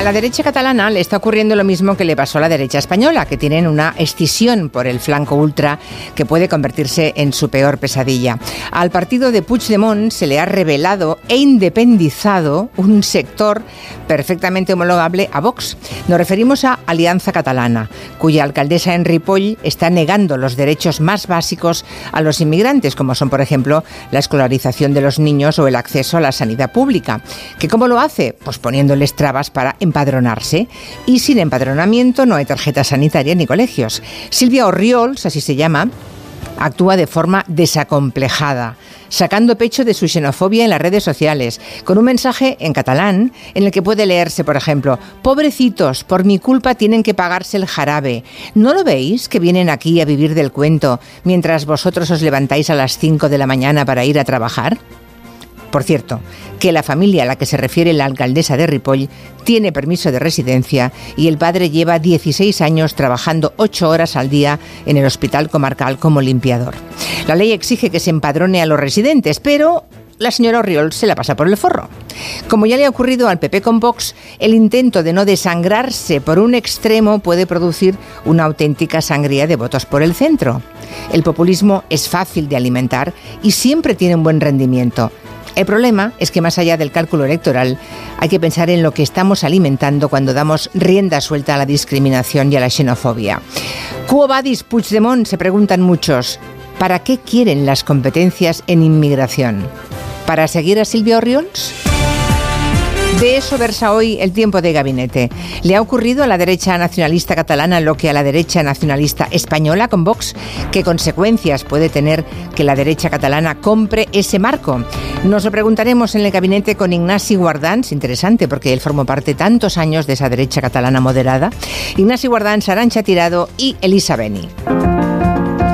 A la derecha catalana le está ocurriendo lo mismo que le pasó a la derecha española, que tienen una escisión por el flanco ultra que puede convertirse en su peor pesadilla. Al partido de Puigdemont se le ha revelado e independizado un sector perfectamente homologable a Vox. Nos referimos a Alianza Catalana, cuya alcaldesa en Ripoll está negando los derechos más básicos a los inmigrantes, como son, por ejemplo, la escolarización de los niños o el acceso a la sanidad pública. ¿Que cómo lo hace? Pues poniéndoles trabas para empadronarse. Y sin empadronamiento no hay tarjeta sanitaria ni colegios. Silvia Orriols, así se llama, actúa de forma desacomplejada, sacando pecho de su xenofobia en las redes sociales, con un mensaje en catalán en el que puede leerse, por ejemplo, Pobrecitos, por mi culpa tienen que pagarse el jarabe. ¿No lo veis que vienen aquí a vivir del cuento mientras vosotros os levantáis a las 5 de la mañana para ir a trabajar? Por cierto, que la familia a la que se refiere la alcaldesa de Ripoll tiene permiso de residencia y el padre lleva 16 años trabajando 8 horas al día en el hospital comarcal como limpiador. La ley exige que se empadrone a los residentes, pero la señora Oriol se la pasa por el forro. Como ya le ha ocurrido al PP con Vox, el intento de no desangrarse por un extremo puede producir una auténtica sangría de votos por el centro. El populismo es fácil de alimentar y siempre tiene un buen rendimiento. El problema es que más allá del cálculo electoral, hay que pensar en lo que estamos alimentando cuando damos rienda suelta a la discriminación y a la xenofobia. Quo vadis Puigdemont? Se preguntan muchos. ¿Para qué quieren las competencias en inmigración? ¿Para seguir a Silvia Oriols? De eso versa hoy el tiempo de gabinete. ¿Le ha ocurrido a la derecha nacionalista catalana lo que a la derecha nacionalista española con Vox? ¿Qué consecuencias puede tener que la derecha catalana compre ese marco? Nos lo preguntaremos en el gabinete con Ignasi Guardans, interesante porque él formó parte tantos años de esa derecha catalana moderada. Ignasi Guardans, Arancha Tirado y Elisa Beni.